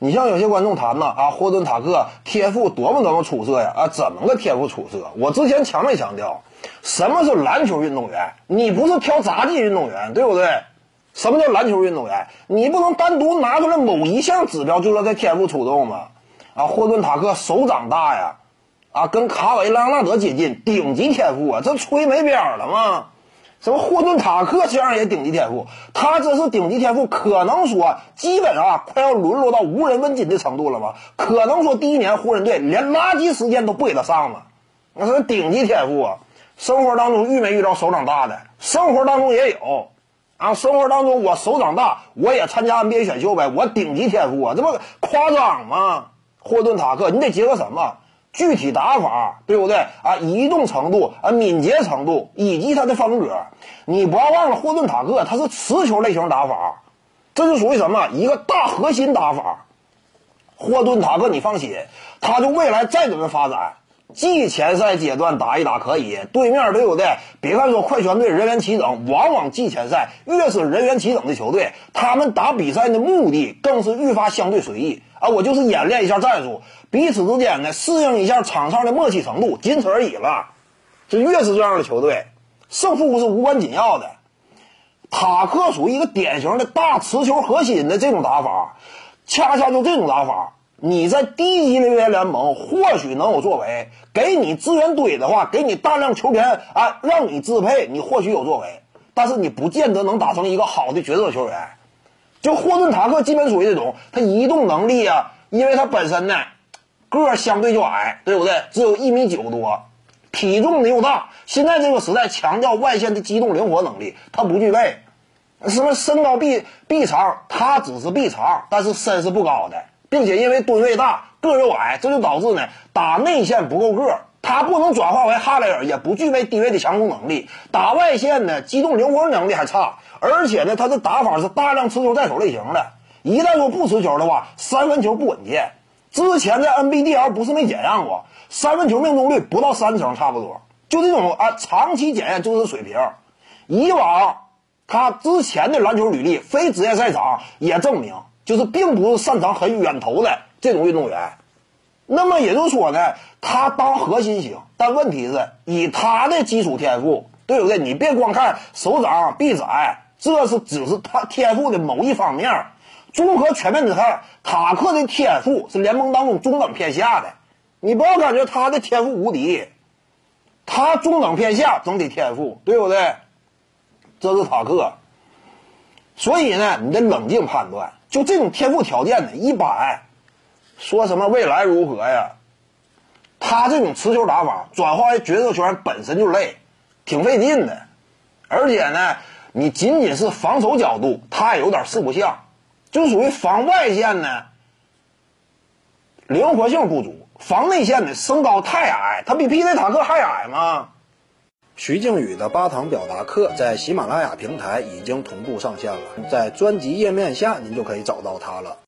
你像有些观众谈呐啊，霍顿塔克天赋多么多么出色呀啊，怎么个天赋出色？我之前强没强调，什么是篮球运动员？你不是挑杂技运动员，对不对？什么叫篮球运动员？你不能单独拿出来某一项指标就说他天赋出众吗？啊，霍顿塔克手掌大呀，啊，跟卡维拉·纳德接近，顶级天赋啊，这吹没边了吗？什么霍顿塔克这样也顶级天赋，他这是顶级天赋，可能说基本上快要沦落到无人问津的程度了吗？可能说第一年湖人队连垃圾时间都不给他上了，那是顶级天赋啊！生活当中遇没遇到手掌大的？生活当中也有，啊，生活当中我手掌大，我也参加 NBA 选秀呗，我顶级天赋啊，这不夸张吗？霍顿塔克，你得结合什么？具体打法对不对啊？移动程度啊，敏捷程度以及他的风格，你不要忘了霍顿塔克他是持球类型打法，这就属于什么一个大核心打法。霍顿塔克，你放心，他就未来再怎么发展，季前赛阶段打一打可以，对面对不对？别看说快船队人员齐整，往往季前赛越是人员齐整的球队，他们打比赛的目的更是愈发相对随意。啊，我就是演练一下战术，彼此之间呢适应一下场上的默契程度，仅此而已了。这越是这样的球队，胜负是无关紧要的。塔克属于一个典型的大持球核心的这种打法，恰恰就这种打法，你在低级联联联盟或许能有作为，给你资源堆的话，给你大量球权啊，让你支配，你或许有作为，但是你不见得能打成一个好的角色球员。就霍顿塔克基本属于这种，他移动能力啊，因为他本身呢个儿相对就矮，对不对？只有一米九多，体重呢又大。现在这个时代强调外线的机动灵活能力，他不具备。什么身高臂臂长，他只是臂长，但是身是不高的，并且因为吨位大，个又矮，这就导致呢打内线不够个他不能转化为哈雷尔，也不具备低位的强攻能力。打外线呢，机动灵活能力还差。而且呢，他的打法是大量持球在手类型的。一旦说不持球的话，三分球不稳健。之前在 NBDL 不是没检验过，三分球命中率不到三成，差不多。就这种啊，长期检验就是水平。以往他之前的篮球履历，非职业赛场也证明，就是并不是擅长很远投的这种运动员。那么也就是说呢，他当核心型，但问题是以他的基础天赋，对不对？你别光看手掌臂展。这是只是他天赋的某一方面，综合全面的看，塔克的天赋是联盟当中中等偏下的。你不要感觉他的天赋无敌，他中等偏下整体天赋，对不对？这是塔克。所以呢，你得冷静判断，就这种天赋条件呢，一般。说什么未来如何呀？他这种持球打法转化为角色圈本身就累，挺费劲的，而且呢。你仅仅是防守角度，他也有点四不像，就属于防外线呢，灵活性不足；防内线的，身高太矮，他比皮特塔克还矮吗？徐静宇的八堂表达课在喜马拉雅平台已经同步上线了，在专辑页面下您就可以找到它了。